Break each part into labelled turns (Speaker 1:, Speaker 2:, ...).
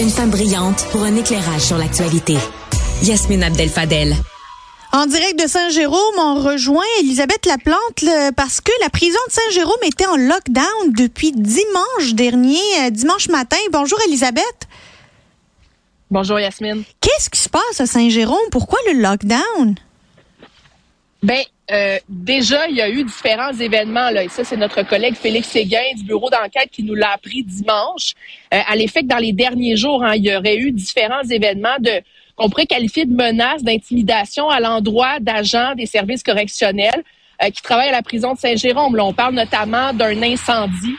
Speaker 1: Une femme brillante pour un éclairage sur l'actualité. Yasmine Abdel-Fadel.
Speaker 2: En direct de Saint-Jérôme, on rejoint Elisabeth Laplante parce que la prison de Saint-Jérôme était en lockdown depuis dimanche dernier, euh, dimanche matin. Bonjour Elisabeth.
Speaker 3: Bonjour Yasmine.
Speaker 2: Qu'est-ce qui se passe à Saint-Jérôme? Pourquoi le lockdown?
Speaker 3: Ben, euh, déjà, il y a eu différents événements. Là, et ça, c'est notre collègue Félix Séguin du bureau d'enquête qui nous l'a appris dimanche. Euh, à l'effet que dans les derniers jours, hein, il y aurait eu différents événements de qu'on pourrait qualifier de menaces, d'intimidation à l'endroit d'agents des services correctionnels euh, qui travaillent à la prison de Saint-Jérôme. Là, on parle notamment d'un incendie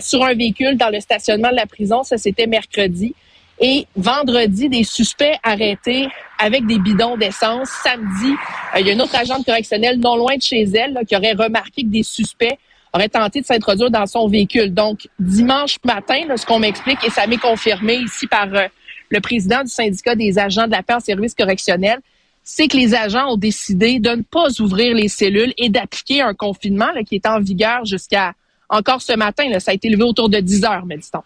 Speaker 3: sur un véhicule dans le stationnement de la prison. Ça, c'était mercredi. Et vendredi, des suspects arrêtés avec des bidons d'essence. Samedi, euh, il y a une autre agente correctionnelle non loin de chez elle qui aurait remarqué que des suspects auraient tenté de s'introduire dans son véhicule. Donc, dimanche matin, ce qu'on m'explique, et ça m'est confirmé ici par euh, le président du syndicat des agents de la paix en service correctionnel, c'est que les agents ont décidé de ne pas ouvrir les cellules et d'appliquer un confinement qui est en vigueur jusqu'à encore ce matin. Là, ça a été levé autour de 10 heures, mais dit-on.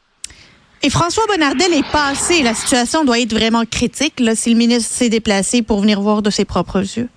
Speaker 2: Et François Bonnardel est passé. La situation doit être vraiment critique là, si le ministre s'est déplacé pour venir voir de ses propres yeux.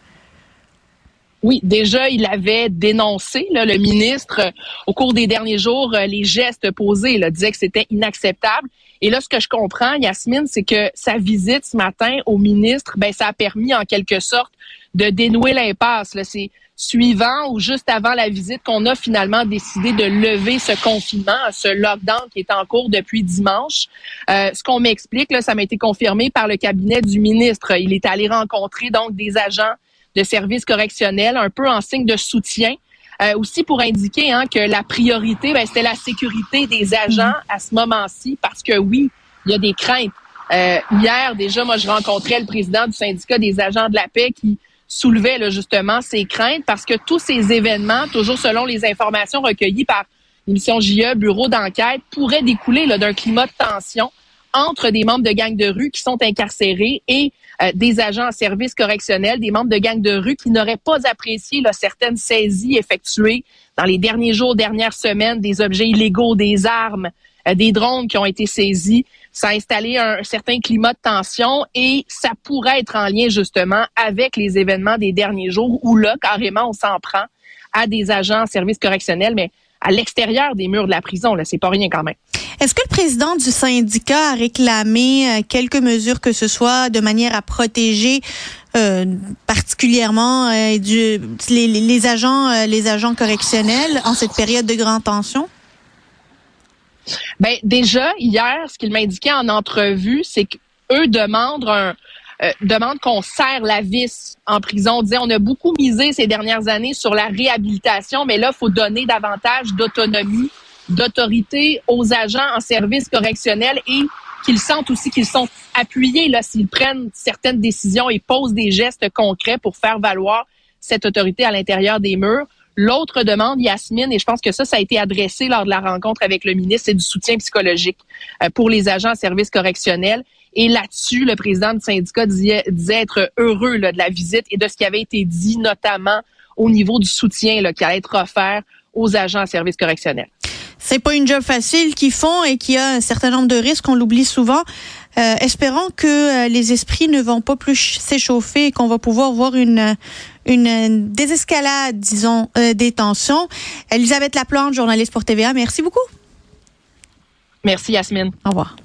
Speaker 3: Oui, déjà, il avait dénoncé, le ministre, au cours des derniers jours, euh, les gestes posés. Il disait que c'était inacceptable. Et là, ce que je comprends, Yasmine, c'est que sa visite ce matin au ministre, ben, ça a permis en quelque sorte de dénouer l'impasse. C'est suivant ou juste avant la visite qu'on a finalement décidé de lever ce confinement, ce lockdown qui est en cours depuis dimanche. Euh, ce qu'on m'explique, là, ça m'a été confirmé par le cabinet du ministre. Il est allé rencontrer donc des agents de services correctionnels, un peu en signe de soutien. Euh, aussi pour indiquer hein, que la priorité, ben, c'était la sécurité des agents à ce moment-ci, parce que oui, il y a des craintes. Euh, hier, déjà, moi, je rencontrais le président du syndicat des agents de la paix qui soulevait là, justement ces craintes parce que tous ces événements, toujours selon les informations recueillies par l'émission JE, bureau d'enquête, pourraient découler d'un climat de tension entre des membres de gangs de rue qui sont incarcérés et euh, des agents en service correctionnel, des membres de gangs de rue qui n'auraient pas apprécié là, certaines saisies effectuées dans les derniers jours, dernières semaines, des objets illégaux, des armes, euh, des drones qui ont été saisis. Ça a installé un certain climat de tension et ça pourrait être en lien justement avec les événements des derniers jours où là, carrément, on s'en prend à des agents en service correctionnel, mais à l'extérieur des murs de la prison. Là, c'est pas rien quand même.
Speaker 2: Est-ce que le président du syndicat a réclamé euh, quelques mesures que ce soit de manière à protéger euh, particulièrement euh, agents, les agents correctionnels en cette période de grande tension?
Speaker 3: Ben déjà hier, ce qu'il m'a indiqué en entrevue, c'est qu'eux demandent euh, demande qu'on serre la vis en prison. On disait, on a beaucoup misé ces dernières années sur la réhabilitation, mais là, il faut donner davantage d'autonomie, d'autorité aux agents en service correctionnel et qu'ils sentent aussi qu'ils sont appuyés là s'ils prennent certaines décisions et posent des gestes concrets pour faire valoir cette autorité à l'intérieur des murs. L'autre demande, Yasmine, et je pense que ça, ça a été adressé lors de la rencontre avec le ministre, c'est du soutien psychologique euh, pour les agents en service correctionnel. Et là-dessus, le président du syndicat disait, être heureux là, de la visite et de ce qui avait été dit, notamment au niveau du soutien là, qui allait être offert aux agents en service correctionnel.
Speaker 2: C'est pas une job facile qu'ils font et qui a un certain nombre de risques, on l'oublie souvent. Euh, espérons que euh, les esprits ne vont pas plus s'échauffer et qu'on va pouvoir voir une, une désescalade, disons, euh, des tensions. Elisabeth Laplante, journaliste pour TVA, merci beaucoup.
Speaker 3: Merci Yasmine.
Speaker 2: Au revoir.